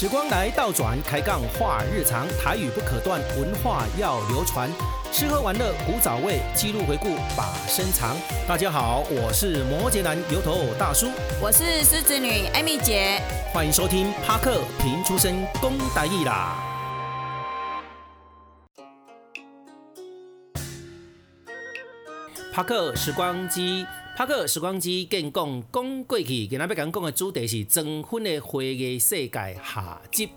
时光来倒转，开杠话日常，台语不可断，文化要流传。吃喝玩乐，古早味，记录回顾把身藏。大家好，我是摩羯男油头大叔，我是狮子女艾米姐，欢迎收听帕克平出身公台义啦。帕克时光机。帕克时光机跟讲讲过去，今仔要讲讲的主题是征婚的花艺世界下集。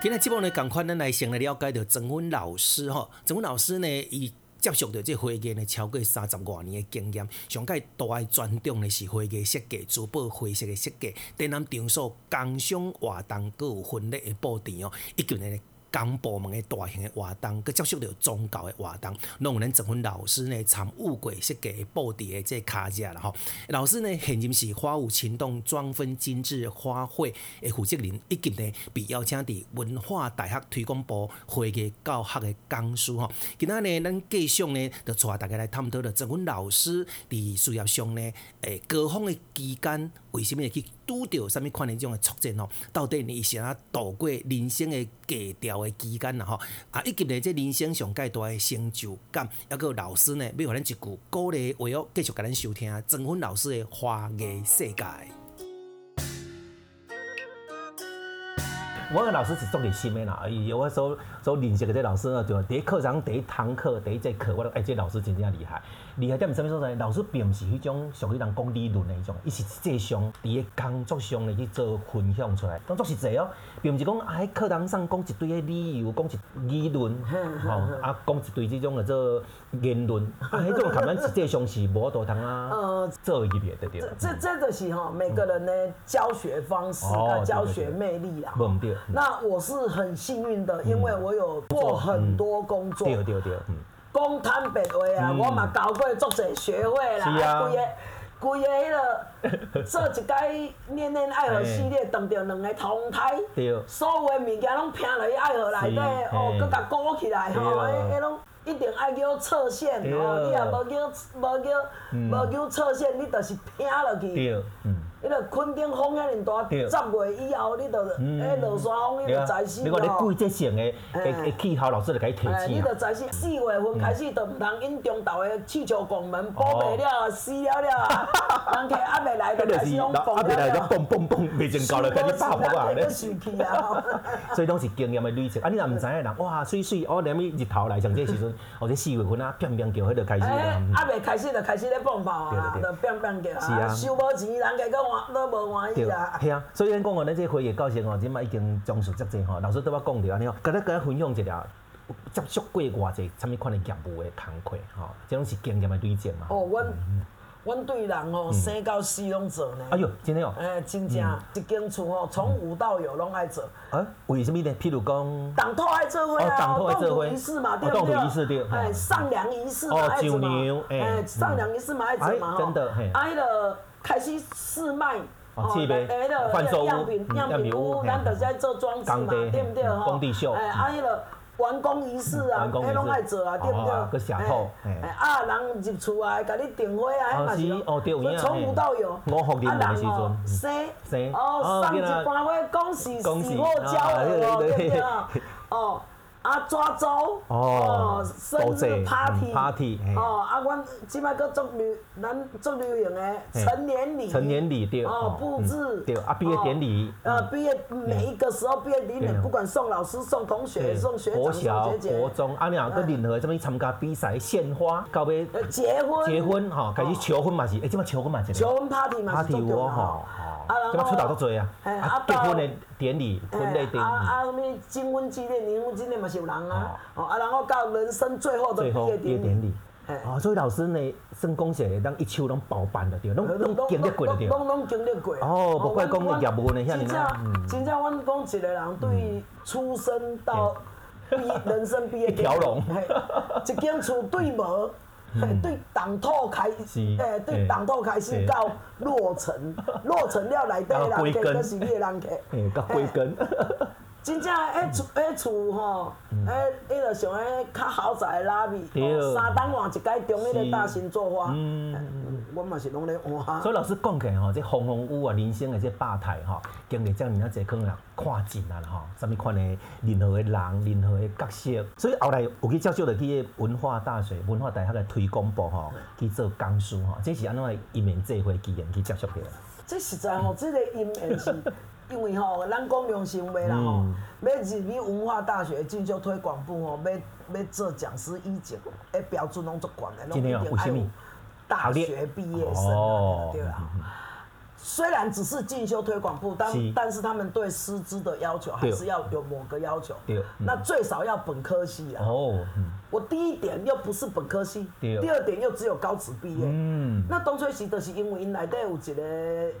今日节目呢，赶快咱来先来了解到征婚老师吼，征婚老师呢，伊接触到这花艺呢超过三十多年的经验，上盖大爱专重的是花艺设计、珠宝花饰的设计、展览场所、工商活动，各有婚礼的布置哦，以及呢。公部门的大型的活动，佮接触到宗教的活动，拢有咱征婚老师呢参与过设计布置的这卡架啦吼。老师呢现任是花舞情动装分精致花卉的负责人，以及呢被邀请伫文化大学推广部花艺教学的讲师吼。今仔呢，咱继续呢，就带大家来探讨了征婚老师伫事业上呢，诶高峰的期间，为什么会去拄到什物款的这种的挫折吼？到底你是安度过人生的低潮？的期间啦吼，啊，以及呢，这人生上盖大的成就感，抑阁老师呢，要互咱一句鼓励话哦，继续甲咱收听曾婚老师的花艺世界。我个老师是做点心的啦，有的时候做认识的这老师呢，就第一课堂第一堂课第一节课，我都哎，这老师真正厉害。厉害在什么所在？老师并不是迄种属于人讲理论的迄种，伊是实际上伫个工作上来去做分享出来，工作实际哦，并不是讲啊喺课堂上讲一堆的理由，讲一理论，吼啊讲一堆这种的做言论，啊迄种可能实际上是无多通啊，呃，做一点对对。这这个是哈每个人的教学方式啊，教学魅力啊。不对。那我是很幸运的，因为我有做很多工作。对对对。讲坦白话啊，我嘛交过足侪学会啦，规个规个迄个做一届恋恋爱河系列，当着两个同台，所有诶物件拢拼落去爱河内底，哦，搁甲鼓起来吼，迄迄拢一定爱叫侧线哦，你若无叫无叫无叫侧线，你就是拼落去。迄个昆顶风遐尔大，十月以后你着，迄落山风你着知死你看你季节性诶诶气候，老师着甲伊提醒。你着知死，四月份开始着毋通引中昼诶气球拱门，补袂了，死了了啊！人客还没来，着开始拢蹦了。蹦蹦蹦，未真够了，开始爆爆啊！咧。生气啊！所以拢是经验诶累积。啊，你若毋知影人，哇，水水，哦，连咪日头来上这时阵，或者四月份啊，乒乒叫，迄着开始。诶，还没开始着开始咧蹦爆啊！着乒乒叫啊！收无钱，人家搁。都无欢喜啦。系啊，所以咱讲哦，咱这花艺教室哦，即摆已经种树足济吼。老师都要讲着安尼哦，甲咱甲咱分享一下接触过偌济啥物款的业务的工课吼，即种是经验的累积嘛。哦，阮阮对人哦，生到死拢做呢。哎呦，真的哦。诶，真正一间厝哦，从无到有拢爱做。啊？为什么呢？譬如讲，当土爱做伙啊，当土仪式嘛，对不对？仪式对。诶，上梁仪式嘛，爱做嘛。诶，上梁仪式嘛，爱做嘛。真的。哎，了。开始试卖哦，诶，个换样品样品屋，咱就是爱做装置嘛，对不对？吼，工地秀，哎，啊，迄个完工仪式啊，迄拢爱做啊，对不对？个下铺，哎，啊，人入厝啊，甲你订婚啊，迄嘛是，哦，对，有影，从无到有，我福临门时阵，生生，哦，送一瓣花，恭喜喜获交合，对不对？哦。啊，抓周。哦，生日 party，party 哦，啊，阮即摆搁做流，咱做流行诶成年礼，成年礼对，哦，布置。对，啊，毕业典礼，呃，毕业每一个时候毕业典礼，不管送老师、送同学、送学长、送学姐，国中啊，你啊，搁任何什么参加比赛、献花、到尾结婚，结婚哈，开始求婚嘛是，诶，即摆求婚嘛是，求婚 party 嘛是，party 我吼，即摆出头都济啊，啊，结婚诶典礼、婚礼典礼，啊啊，什么金婚纪念、银婚纪念嘛是有人啊。哦。啊，然后到人生最后的毕业典礼，哦，所以老师呢，算讲是当一手拢包办的对，拢 拢经历过的对，拢拢经历过。哦，不怪讲业务呢，真正真正，阮讲一个人对出生到毕业人生毕业 一条龙，一间厝对无，对当土开始，诶，对党土开始到落成，落成了内底人客，都是你的人客，诶，到归根。真正迄厝迄厝吼，迄迄个像迄较豪宅的拉比，三等换一间中迄个大型作画，我嘛是拢咧换。所以老师讲起来吼，这风风雨啊，人生的这百态吼，经历这样啊，侪可能看尽啊啦吼，什么款的任何的人，任何的角色。所以后来有去接触了去文化大学、文化大学的推广部吼，去做讲师吼，这是安怎因缘际会机缘去接触的。这实在吼，这个因缘是。因为吼，咱讲良心话啦吼，要入去文化大学进修推广部吼，要要做讲师以前，诶标准拢足悬的，拢一定要有大学毕业生，对啦。虽然只是进修推广部，但但是他们对师资的要求还是要有某个要求。那最少要本科系啊。哦。我第一点又不是本科系，第二点又只有高职毕业。嗯。那东吹西就是因为因内底有一个。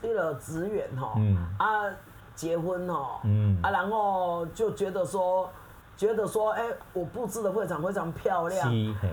那个职员哈，嗯、啊，结婚哈，嗯、啊，然后就觉得说，觉得说，哎、欸，我布置的会场非常漂亮，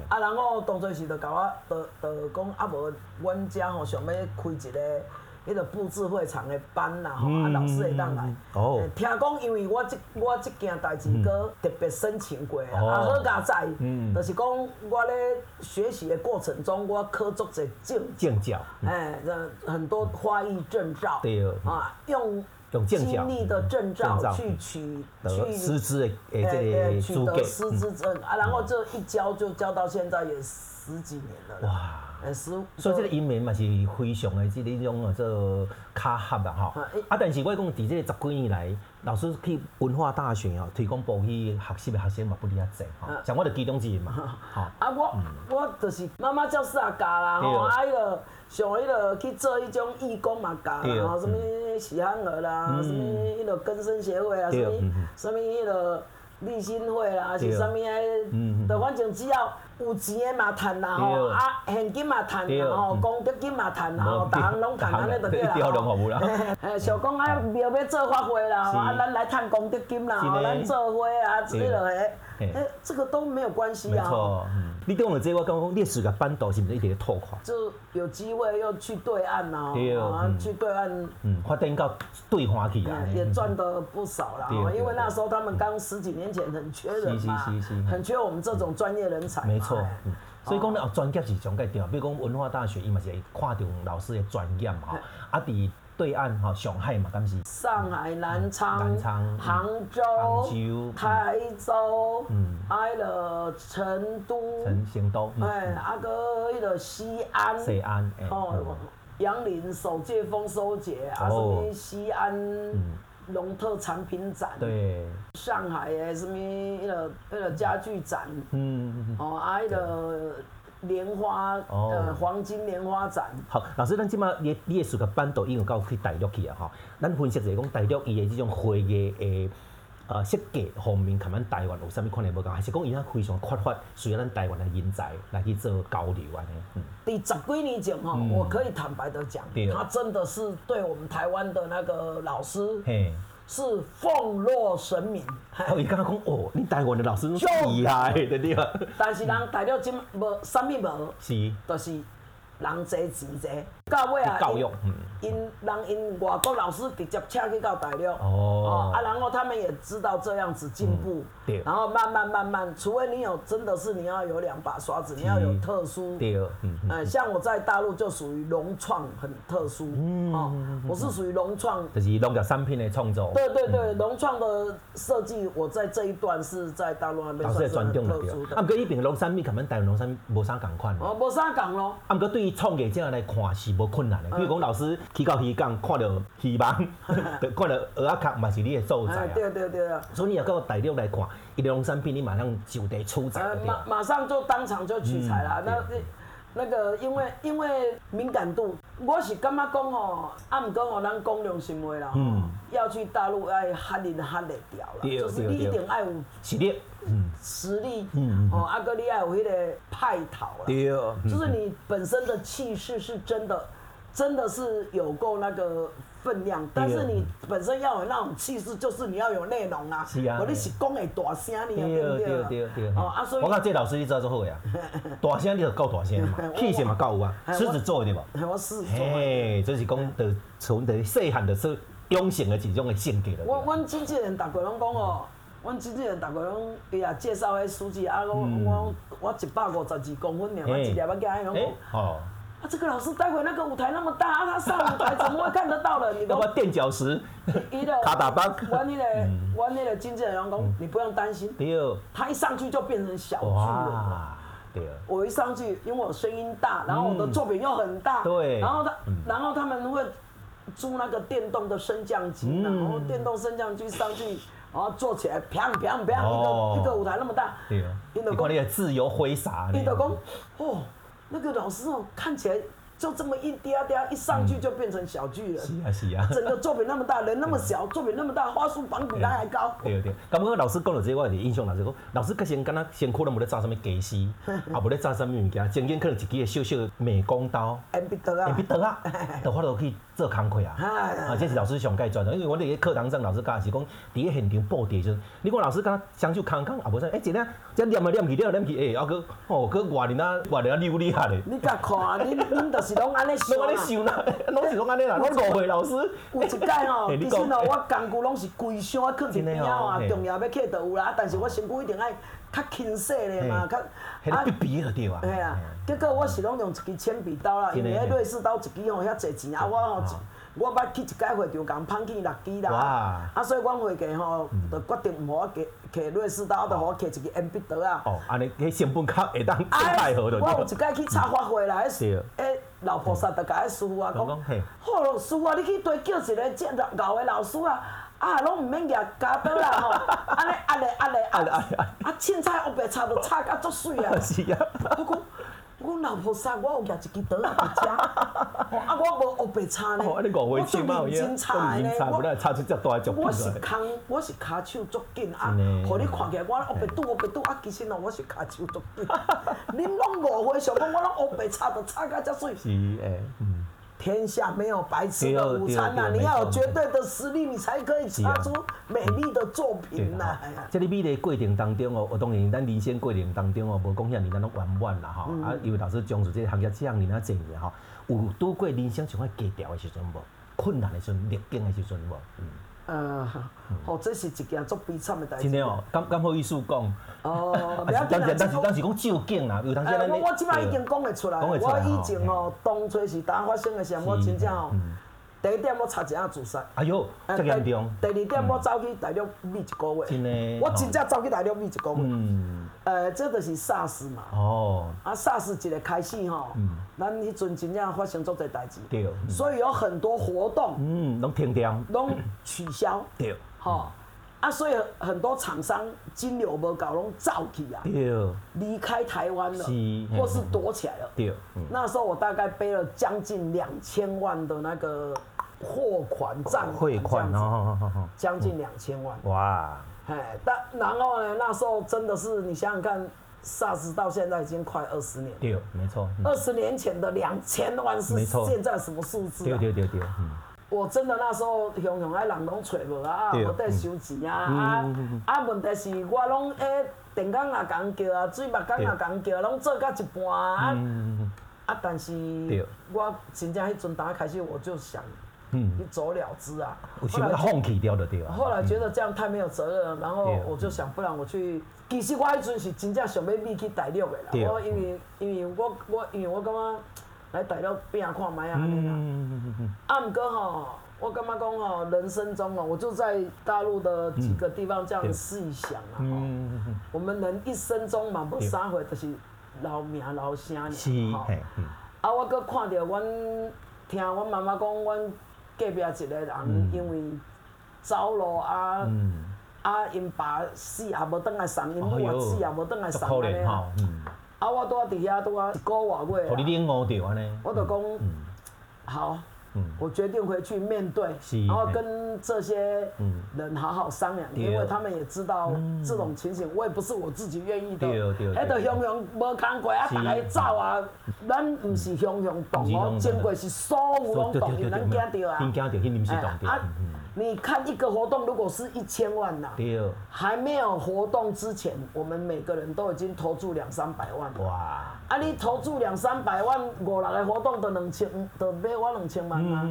啊，然后当初是就甲我，就就讲啊，无，阮家吼想要开一个。迄个布置会场的班啦，吼、嗯，啊，老师会当来。哦。听讲，因为我这我这件代志，哥特别申请过，嗯、啊，好佳哉。嗯。就是讲，我咧学习的过程中，我考足者证。证照。哎，很多花艺证照。对。啊，用用经历的证照去取去师资的诶，这个取得师资证啊，然后这一教就教到现在也十几年了。哇。所以这个英文嘛是非常的，这个种啊做卡合啊哈。啊，但是我讲伫这十几年来，老师去文化大学哦，推广部去学习的学生嘛不离啊济哈。像我就其中之一嘛。啊，我我就是妈妈教师也教啦，吼，啊，迄个像迄个去做迄种义工嘛教啦，吼，什么喜憨儿啦，什物迄个根生协会啊，什么什物迄个立新会啦，是啥物啊？的反正只要。有钱的嘛趁啦吼，啊现金嘛趁啦吼，公积金嘛趁啦吼，逐项拢趁安尼就对啦。嘿，想讲啊，庙要做法会啦吼，啊，咱来趁公积金啦，吼，咱做花啊，之类的，哎，这个都没有关系啊。没错，你跟我这个，刚刚历史的班导是不是一直拓宽？就有机会又去对岸呐，啊，去对岸，嗯，发展到对花去啊，也赚得不少啦。因为那时候他们刚十几年前很缺人嘛，很缺我们这种专业人才。没错，嗯，所以讲咧，哦，专业是上个重要。比如讲文化大学，伊嘛是会看重老师的专业嘛。啊，伫对岸哈，上海嘛，敢是？上海、南昌、南昌、杭州、杭州、台州，嗯，还了成都、成成都，哎，啊个迄个西安、西安，哦，杨林首届丰收节，啊，什么西安。农特产品展，对，上海诶，什么那个那个家具展，嗯，哦，啊，那个莲花，呃，黄金莲花展。好，老师，咱即马你你诶，属个班导，已经到去大陆去啊，哈，咱分析一下讲大陆伊的这种会议诶。呃，设计方面，看咱台湾有啥物款的无共，还是讲伊遐非常缺乏需要咱台湾的人才来去做交流安尼。嗯，第十几年前哈，我可以坦白的讲，他真的是对我们台湾的那个老师，嘿，是奉若神明。哦，伊刚刚讲哦，你台湾的老师就厉害的，对吧。但是人台了今无啥物无，是，就是人侪钱侪。到尾啊，因因人因外国老师直接请去到大陆，哦，啊，然后他们也知道这样子进步，对，然后慢慢慢慢，除非你有真的是你要有两把刷子，你要有特殊，对，嗯，像我在大陆就属于融创很特殊，哦，我是属于融创，就是农业产品的创作，对对对，融创的设计，我在这一段是在大陆那边算是很特殊的。啊，不过伊边农产品，可能台湾农产品无啥共款，哦，无啥共咯。啊，对于创业者来看是。无困难的，比如讲老师去到鱼港，看到鱼网，看到蚵仔壳，嘛是你的所在啊。对对对啊。所以你要到大陆来看，一个农产品，你马上就得出产。马马上就当场就取材啦。那那个因为因为敏感度，我是感觉讲吼，啊毋过吼，咱讲良心话啦，嗯，要去大陆要哈人哈得掉啦，就是你一定爱有实力，嗯，实力，嗯，哦，阿，哥利亚有迄个派头啦，对，就是你本身的气势是真的。真的是有够那个分量，但是你本身要有那种气势，就是你要有内容啊。是啊。我你是讲的大声，你对对对对。哦啊，所以。我看这老师你知道做好呀，大声你就够大声嘛，气势嘛够有啊，狮子座对吧？我狮子座。嘿，这是讲的从的细汉的时候养成的一种的性格了。我我经纪人逐个拢讲哦，阮经纪人逐个拢伊也介绍迄书记啊，我我我一百五十二公分尔，我一粒仔囝伊拢讲。哦。啊，这个老师待会那个舞台那么大，啊，他上舞台怎么会看得到的？你都。垫脚石。伊的。卡打帮。阮迄个，阮迄个经纪人讲，你不用担心。对。他一上去就变成小剧了。对。我一上去，因为我声音大，然后我的作品又很大。对。然后他，然后他们会租那个电动的升降机，然后电动升降机上去，然后坐起来，砰砰砰，一个一个舞台那么大。对。你看你自由挥洒。你的讲，哦。那个老师哦，看起来就这么一嗲嗲，一上去就变成小巨人。是啊是啊。整个作品那么大，人那么小，作品那么大，花束绑比他还高。对对。刚刚老师讲了这个，我的印象老师讲，老师可先敢那先可能无咧炸什么鸡丝，也无咧炸什么物件，中间可能一支个小小美工刀。铅笔刀啊。铅笔刀啊，就发落去做工课啊。啊，这是老师上介专的，因为我哋个课堂上老师教是讲，第一现场布置就是，你看老师刚双手空空，也无啥，哎，一下这念啊念去，念啊念去，哎，啊佫哦佫外人啊外人啊厉不厉害咧？你甲看，你你就是拢安尼想。拢安尼想啦，拢是拢安尼啦，拢误会老师。有一届吼，其实哦，我工具拢是规箱啊，囥一边啊，重要要摕就有啦，但是我身躯一定爱较轻细咧嘛，较啊。笔笔就对啊。系啊，结果我是拢用一支铅笔刀啦，因为迄瑞士刀一支吼遐济钱啊，我吼。我捌去一届会场，共捧去六支啦。啊，所以阮会计吼，就决定毋好我摕瑞士刀，就互我摕一支铅笔刀啊。哦，安尼，迄成本较会当更配合着。我有一届去插花会啦，迄诶老菩萨就甲迄师傅啊讲，好咯，师傅啊，你去对叫一个正老的老师啊，啊，拢唔免举家刀啦吼，安尼压咧压咧压咧，啊，凊彩黑白插都插甲足水啊。是啊。我讲。我老菩萨，我有夹一支刀来食，啊，我无黑白叉呢，我做认真叉呢，我我是空，我是骹手足紧啊，互你看起来我黑白拄黑白拄，啊，其实呢，我是骹手足紧，恁拢误会，想讲我拢黑白叉都插甲遮水。是诶，嗯。天下没有白吃的午餐呐，你要有绝对的实力，你才可以擦出美丽的作品呐。这个美的过程当中哦，我当然咱人生过程当中哦，无讲像你那种圆满啦吼。啊，因为老师从事这个行业这样你那侪年哈，有拄过人生上爱低调的时阵无？困难的时阵、逆境的时阵无？嗯。呃，哦，这是一件足悲惨的代志。真的哦，敢敢好意思讲？哦，但是但是但是讲照镜啦，有当时咱。我我即摆已经讲会出来。我以前哦，当初是当发生的时候，我真正哦，第一点我差一下自杀。哎呦，这严重。第二点我走去大陆秘一个月。真的。我真正走去大陆秘一个月。嗯。呃，这就是 SARS 嘛。哦。啊，SARS 一个开始吼，咱迄阵真正发生足侪代志。对。所以有很多活动。嗯，拢停掉。拢取消。对。好。啊，所以很多厂商金流无搞拢走去啊，离开台湾了，或是躲起来了。对。那时候我大概背了将近两千万的那个货款账汇款哦，将近两千万。哇。哎，但然后呢，那时候真的是你想想看，SARS 到现在已经快二十年。对，没错。二十年前的两千万是现在什么数字？对对对对。我真的那时候熊熊爱人拢找无啊，无得收钱啊啊啊！问题是我拢诶电工也共叫啊，水墨工也共叫，拢做到一半啊啊！但是我真正迄阵打开始我就想，一走了之啊。后来放弃掉的对吧？后来觉得这样太没有责任，然后我就想，不然我去。其实我迄阵是真正想要秘去大陆的啦，我因为因为我我因为我感觉。来大陆拼看卖啊！啊，毋过吼，我感觉讲吼，人生中哦，我就在大陆的几个地方这样试一想啊。嗯嗯、我们人一生中嘛，无三回就是留名留声的。是。啊，我搁看着阮听阮妈妈讲，阮隔壁一个人、嗯、因为走路啊，嗯、啊，因爸死也无等来送，因母也死也无等来送安尼啊。啊！我拄啊伫遐拄啊一个外月。互你领悟着安尼。我就讲，好，我决定回去面对，然后跟这些人好好商量，因为他们也知道这种情形，我也不是我自己愿意的。对对。迄个熊熊无工过啊，大家走啊，咱毋是熊熊动哦，经过是所有拢动，因咱惊到啊。惊着，迄毋是动着。你看一个活动，如果是一千万呐，对，还没有活动之前，我们每个人都已经投注两三百万。哇！啊，你投注两三百万，五六个活动都两千，都买我两千万啊。啊，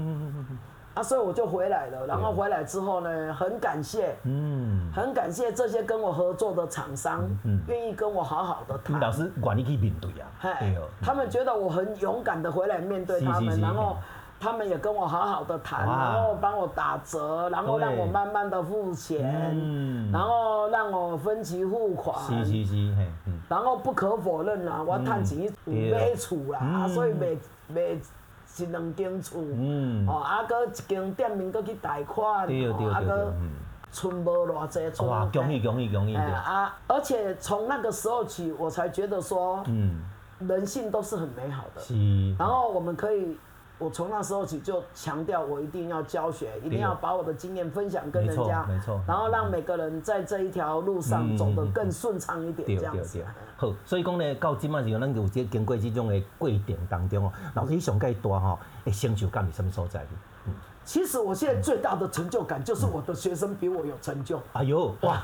啊，所以我就回来了。然后回来之后呢，很感谢，嗯，很感谢这些跟我合作的厂商，嗯，愿意跟我好好的谈。老师管你去面对啊，对哦，他们觉得我很勇敢的回来面对他们，然后他们也跟我好好的谈，然后帮我打折，然后让我慢慢的付钱，嗯，然后让我分期付款，是是是，然后不可否认啊，我赚钱有买厝啦，所以卖卖。一两间厝，哦，啊，搁一间店面搁去贷款，啊，搁存无偌济，存。哇，恭喜恭喜恭喜！啊，而且从那个时候起，我才觉得说，嗯，人性都是很美好的。是。然后我们可以。我从那时候起就强调，我一定要教学，一定要把我的经验分享跟人家，没错，然后让每个人在这一条路上走得更顺畅一点，这样子。好，所以讲呢，到今嘛时候，咱有这经过这种的过程当中哦，老师上盖大吼，诶，成就感是什么所在？其实我现在最大的成就感就是我的学生比我有成就。哎呦，哇！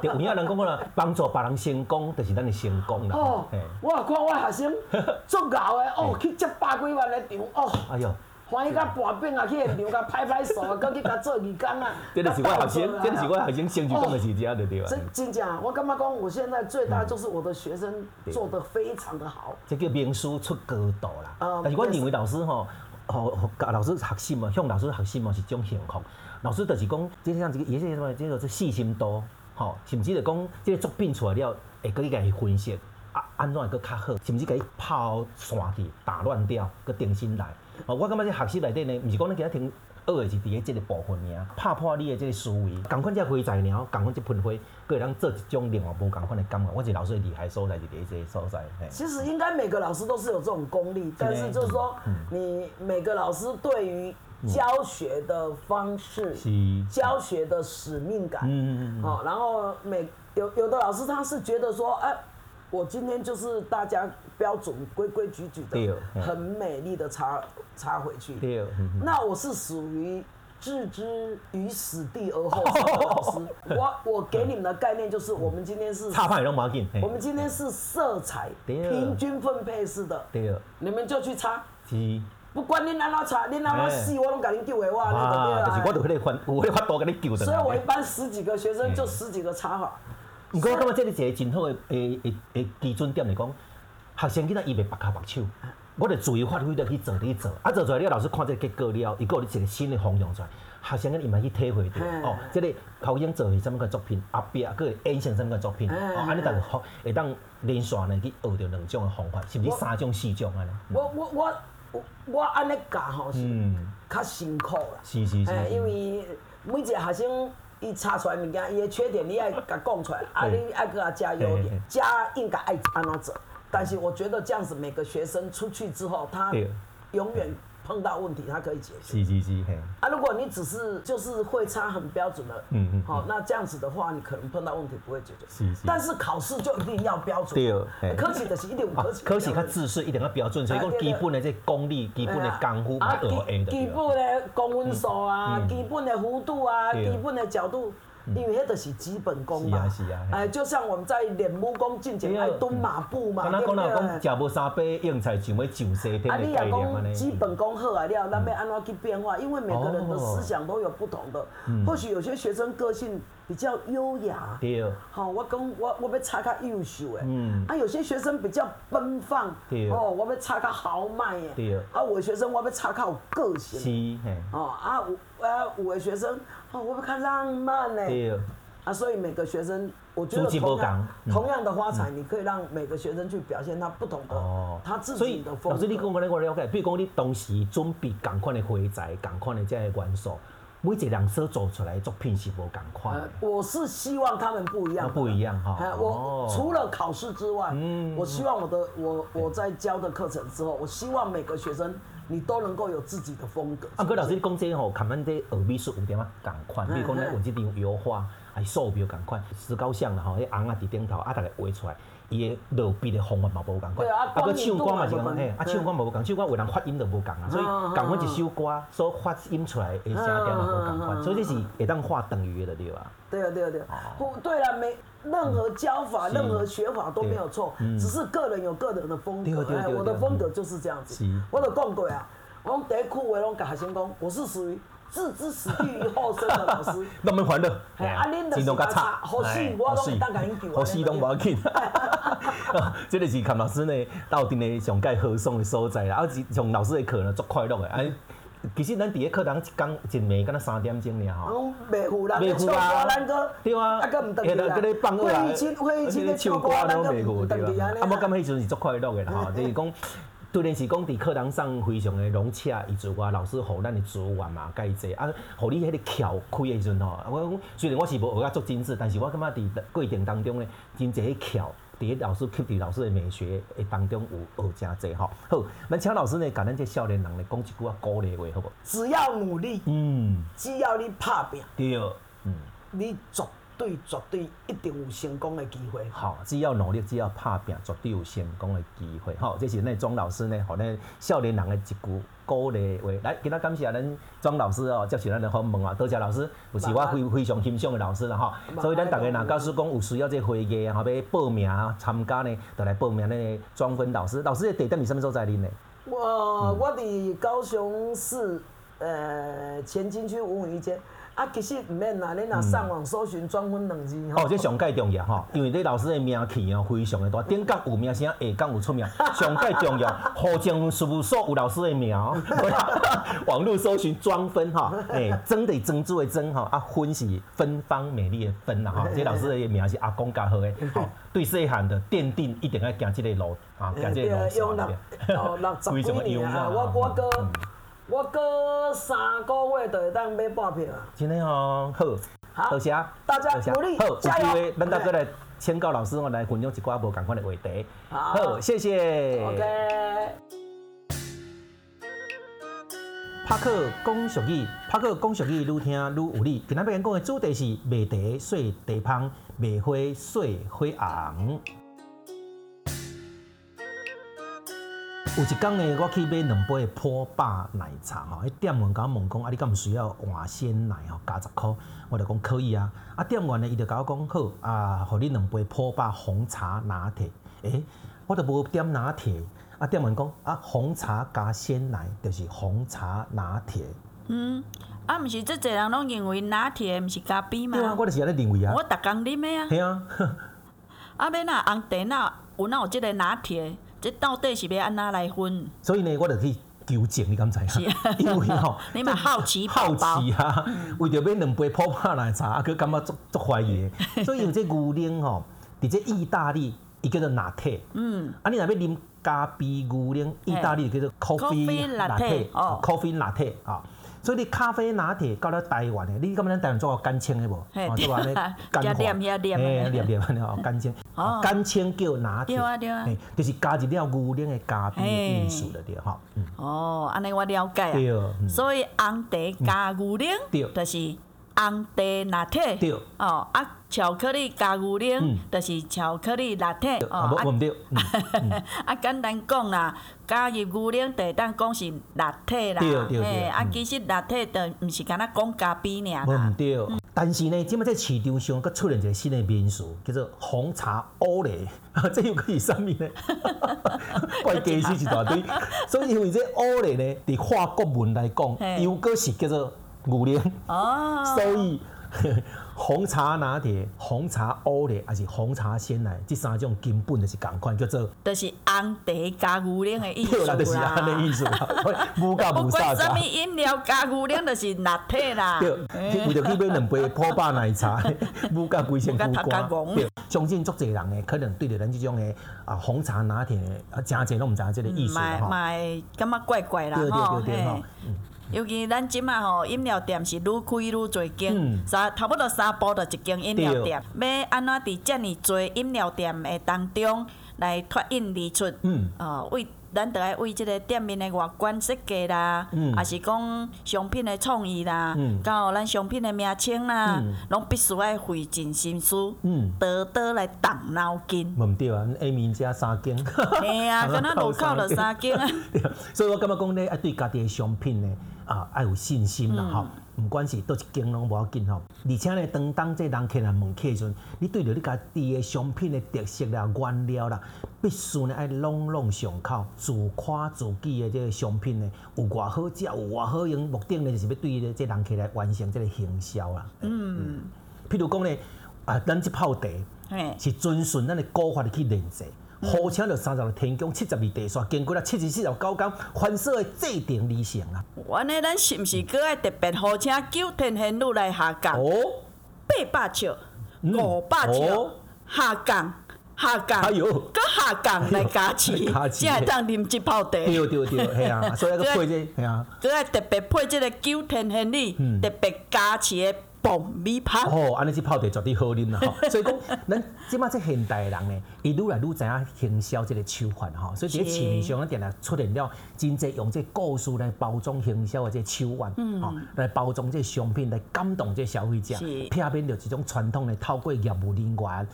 有影人讲过了，帮助别人成功，就是咱的成功啦。哦，我看我学生 足牛的哦，去接百几万的场哦。哎呦，欢喜甲跋饼啊，去现场甲拍拍手啊，搁去甲做义工啊。这就是我学生，这就是我学生成就感的时间，对对吧？真真正，我感觉讲，我现在最大就是我的学生做得非常的好。这叫名师出高徒啦。但是我认为老师吼。哦，教老师学习嘛，向老师学习嘛是种幸福。老师就是讲，即像这个，也是什么，叫做细心多，吼，甚至就讲，即个作品出来了，会搁去甲伊分析，啊，安怎会搁较好，甚至甲伊抛散去，打乱掉，搁重新来。哦，我感觉这学习内底呢，毋是讲你今日听。学的是伫个这个部分尔，拍破你的这个思维，共款这花材鸟，共款这喷花，佫会当做一种另外无共款的感觉。我是老师的厉害所在，是伫这个所在。其实应该每个老师都是有这种功力，但是就是说，你每个老师对于教学的方式、教学的使命感，嗯嗯好，然后每有有的老师他是觉得说，哎。我今天就是大家标准规规矩矩的，很美丽的插插回去。那我是属于置之于死地而后 生的老师。我我给你们的概念就是，我们今天是插派拢冇紧。我们今天是色彩平均分配式的。你们就去插。不管你哪哪插，你哪哪死，我拢给你救的话，那个对啦。就是我都会发，我会发多给你救的。所以我一般十几个学生就十几个插法。毋过我感觉这个一个真好诶诶诶诶基准点来讲，学生囡仔伊袂白骹白手，我着自由发挥着去做去做，啊做出来了，老师看这个结果了，伊佫有一个新的方向出来，学生囡伊嘛去体会着，哦，这个考生做是什么个作品，后壁佫会演成什么个作品，哦，安尼逐个好会当连续呢去学着两种诶方法，甚至三种四种安尼。我我我我安尼教吼是较辛苦啦，是是是，因为每一个学生。伊查出来物件，伊的缺点你爱甲讲出来，啊，你爱给他加优点，加应该爱安怎做。但是我觉得这样子，每个学生出去之后，他永远碰到问题，它可以解决。是是是，啊，如果你只是就是会差很标准的，嗯嗯，好，那这样子的话，你可能碰到问题不会解决。是是。但是考试就一定要标准。对。科技的是一定有科技。科技它知识一定要标准，所以讲基本的这功力、基本的功夫要学会的。基本的公分数啊，基本的弧度啊，基本的角度。因为迄个是基本功嘛，哎，就像我们在练武功进前爱蹲马步嘛，对不对？食无三杯用菜就要上西天啊。你若讲基本功好啊了，咱要安怎去变化？因为每个人的思想都有不同的，或许有些学生个性比较优雅，对，好，我讲我我要差较优秀诶，嗯，啊，有些学生比较奔放，对，哦，我要差较豪迈诶，对，啊，有的学生我要差较有个性，是，哦，啊，有啊，有的学生。哦，我们看浪漫呢。对。啊，所以每个学生，我觉得同样同样的花材，你可以让每个学生去表现他不同的，他自己的风格。老师，你讲我咧，我了解。比如讲，你当时准备同款的花材，同款的这些元素，每一个人所做出来的作品是无同款。我是希望他们不一样。不一样哈。我除了考试之外，我希望我的我我在教的课程之后，我希望每个学生。你都能够有自己的风格。啊，哥老师，你讲这吼，看咱这耳鼻术有点啊共款，比如讲咱画这张油画，还素描共款，石膏像啦吼，迄红啊伫顶头，啊，大家画出来，伊的落笔的方法嘛无共款。啊，搁唱歌嘛是共，嘿，啊，唱歌嘛无共，唱歌有人发音都无共啊，所以共款一首歌所发音出来的声调嘛无共款，所以这是会当画等于的对吧？对啊，对啊，对啊。不，对了，没任何教法、任何学法都没有错，只是个人有个人的风格。我的风格就是这样子。我都讲过啊，我第一句话拢甲学生讲，我是属于置之死地于后生的老师。那么欢乐，啊，恁就是较差，好死我拢当甲因救。好死拢无要紧。这个是看老师呢，到底呢上盖和爽的所在啦。啊，上老师的课呢，足快乐的。哎，其实咱伫个课堂一讲一暝，敢若三点钟尔吼。哦，袂赴啦袂赴啊，对啊。啊，搁毋得去啦。会议厅会议厅咧唱歌，咱搁袂得去啊。啊，我感觉迄阵是足快乐的啦，吼，就是讲。对，然是讲伫课堂上非常的融洽，以及话老师互咱的资源嘛，介济啊，互你迄个窍开的时阵吼，我讲虽然我是无学啊足精致，但是我感觉伫过程当中咧，真济窍，伫个老师吸伫老师的美学诶当中有学真济吼。好，咱请老师呢，甲咱这少年人咧讲一句啊鼓励话，好无？只要努力，嗯，只要你拍拼，对，嗯，你做。对，绝对一定有成功的机会。好，只要努力，只要拍拼，绝对有成功的机会。好，这是那庄老师呢，和那少年人的一句鼓励话。来，今仔感谢咱庄老师哦，接受咱的访问啊，多谢老师，有是我非非常欣赏的老师了哈。所以咱大家若假使讲有需要这会议啊，后要报名啊，参加呢，就来报名那个庄芬老师。老师的地点你什么时候在恁呢？我我伫高雄市呃前金区五五一街。啊，其实毋免啦，你若上网搜寻庄芬两字吼。哦，这上界重要吼，因为你老师的名气哦非常的大，顶角有名声，下角有出名，上界重要。户政事务所有老师的名，网络搜寻庄分哈，诶，真得珍珠的珍哈，啊，分是芬芳美丽的芬啦哈，这老师的名是阿公教好的，好，对细汉的奠定一定要行这个路啊，行这个路线的。哦，六十几年啊，我我哥。我过三个月就会当买半票啊！真的哦，好，好，多谢大家努力，好，加油！有机会，咱大家来请教老师，我来分享一寡无共款的话题。好，谢谢。OK。帕克讲俗语，帕克讲俗语，愈听愈有理。今仔要讲的主题是卖茶水茶芳，卖花水花红。有一天呢，我去买两杯波霸奶茶吼，迄店员甲我问讲，啊，你敢毋需要换鲜奶吼，加十箍，我就讲可以啊。啊，店员呢，伊就甲我讲好啊，互你两杯波霸红茶拿铁。诶、欸，我都无点拿铁。啊，店员讲啊，红茶加鲜奶就是红茶拿铁。嗯，啊，毋是，即侪人拢认为拿铁毋是咖啡嘛？对啊，我就是安尼认为啊。我逐工啉的啊。系啊。啊，免若红茶若有哪有即个拿铁？这到底是要安怎来分？所以呢，我就去纠正你敢知影？因为吼，你嘛好奇好奇啊，为着买两杯泡泡奶茶，啊，佮感觉足足怀疑。所以有这牛奶吼，伫这意大利伊叫做拿铁。嗯。啊，你若要啉咖啡牛奶，意大利叫做 coffee 拿铁哦，coffee 拿铁啊。所以你咖啡拿铁到了台湾的，你敢不咱台湾做个干青的无？干化，哎，黏黏安尼 哦，干青，干青叫拿铁，对啊对啊，就是加入了牛奶的咖啡的意思了，对哈。哦，安尼我了解啊。对。所以红茶加牛奶，就是红茶拿铁。对。哦啊。巧克力加牛奶，就是巧克力拿铁。哦，啊，简单讲啦，加入牛奶就当讲是拿铁啦。对对对。啊，其实拿铁就毋是干那讲咖啡尔啦。毋对，但是呢，即摆在市场上佫出现一个新的名词，叫做红茶欧蕾。这又可以啥物呢？怪解释一大堆。所以因为这欧蕾呢，伫法国文来讲，又佫是叫做牛奶。哦。所以。红茶拿铁、红茶欧蕾还是红茶鲜奶，这三种根本就是同款，叫做。就是红茶加牛奶的意思啦。就是安尼意思啦。无加无啥。不管什么饮料加牛奶，就是拿铁啦。对，为着去买两杯波霸奶茶，无加几千块钱。对，相信足侪人呢，可能对着咱这种的啊红茶拿铁啊，真侪拢毋知影这个意思哈。买买，感觉怪怪啦。对对对对哈。尤其咱即马吼饮料店是愈开愈侪间，三差不多三步就一间饮料店。要安怎伫遮尔侪饮料店诶当中来脱颖而出？哦，为咱着爱为即个店面诶外观设计啦，还是讲商品诶创意啦，到咱商品诶名称啦，拢必须爱费尽心思，多多来动脑筋。毋对啊，下面遮三间。嘿啊，敢若路口着三间啊。所以我感觉讲咧，爱对家己诶商品咧。啊，要有信心啦吼。毋、嗯、管是倒一间拢无要紧吼。而且咧，当当这人客来问客时阵，你对着你家己的商品的特色啦、原料啦，必须呢爱朗朗上口，自夸自己的这个商品呢有偌好食，有偌好用，目的呢就是要对着这人客来完成这个行销啦。嗯，嗯，譬如讲咧，啊，咱这泡茶，嘿是遵循咱的古法去炼制。号称着三十六天宫七十二地煞，经过了七十四条高岗，反射的制定理想啊！原来咱是毋是搁爱特别号称九天玄女来下降？哦，八百尺，五百尺，下降，下降，还有，搁下降来 加持，才会当啉这泡茶。对对对，系啊，所以搁配这，系啊，搁爱特别配这个九天玄女，特别加持的。爆米花哦，安尼去泡茶绝对好啉啦！所以讲，咱即马即现代人呢，伊愈来愈知影行销即个手法吼。所以这个市面上啊，定定出现了真侪用即故事来包装行销的这手腕，哈，来包装即商品来感动即消费者，避免着一种传统的透过业务人员。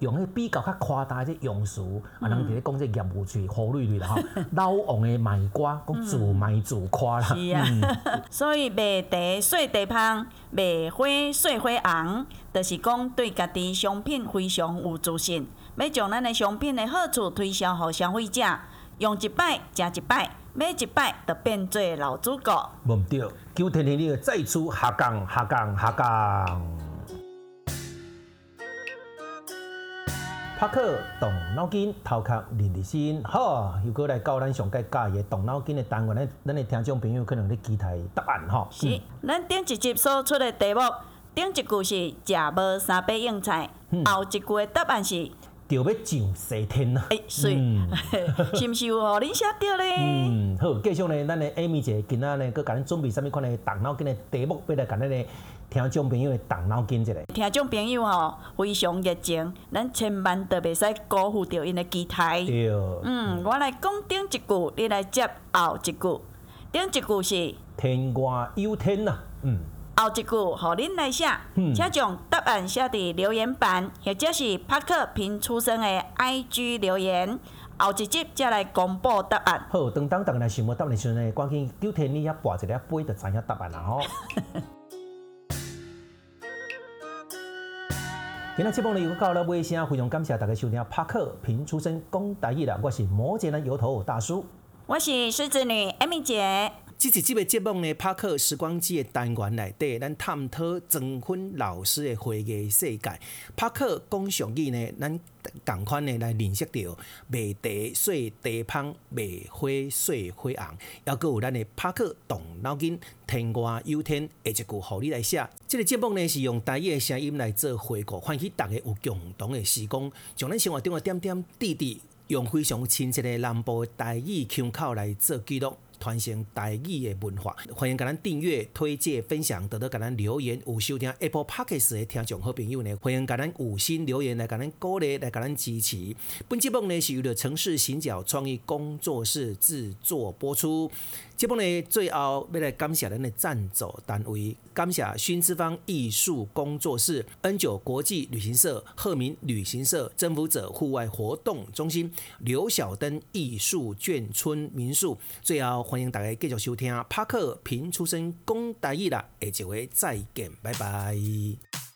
用迄比较较夸大即用词，啊，人伫咧讲即业务去忽略去啦 吼，老王的卖瓜，讲自卖自夸啦。是啊，所以卖茶说茶芳，卖花说花红，就是讲对家己商品非常有自信，要将咱的商品的好处推销给消费者，用一摆食一摆，每一摆就变做老主角。无毋对，九天玄女再次下降下降下降。帕克动脑筋，头壳练练心。好，又过来教咱上届教的动脑筋的单元，咱咱的听众朋友可能咧期待答案吼。是，咱顶一集所出的题目，顶一句是食无三杯硬菜，后一句的答案是就要上西天啊。哎，是，是毋是有互恁写着咧？嗯，好，继续呢，咱的 Amy 姐今仔呢，搁甲咱准备啥物款的动脑筋的题目，要来甲咱的。听众朋友的动脑筋一下，听众朋友吼非常热情，咱千万都袂使辜负着因的期待。对。嗯，我来讲顶一句，你来接后一句。顶一句是天外有天呐。嗯。后一句，互恁来写，请将答案写伫留言板，或者是帕克平出生的 IG 留言。后一集再来公布答案。好，当当当来想无答案的时阵呢，赶紧九天你遐跋一个杯，就知影答案啦吼。今日节目呢，又到了尾声，非常感谢大家收听。帕克平出身讲台语啦，我是摩羯男油头大叔，我是狮子女艾米姐。即是即个节目呢，帕克时光机的单元内底，咱探讨曾薰老师的回忆世界。帕克讲俗语呢，咱同款的来认识到卖茶说茶芳，卖花说花红，还阁有咱的帕克动脑筋，天外有天，下一句互你来写。即个节目呢，是用台语的声音来做回顾，唤起大家有共同的时光，将咱生活中的点点滴滴，用非常亲切的南部台语腔口来做记录。传承台语的文化，欢迎甲咱订阅、推荐、分享，得到甲咱留言。有收听 Apple Podcast 的听众好朋友呢，欢迎甲咱五星留言来甲咱鼓励，来甲咱支持。本节目呢是由着城市行脚创意工作室制作播出。节目呢最后要来感谢咱的赞助单位，感谢薰之芳艺术工作室、N 九国际旅行社、鹤鸣旅行社、征服者户外活动中心、刘晓灯艺术眷村民宿。最后欢迎大家继续收听帕克平出身讲台语啦，下一回再见，拜拜。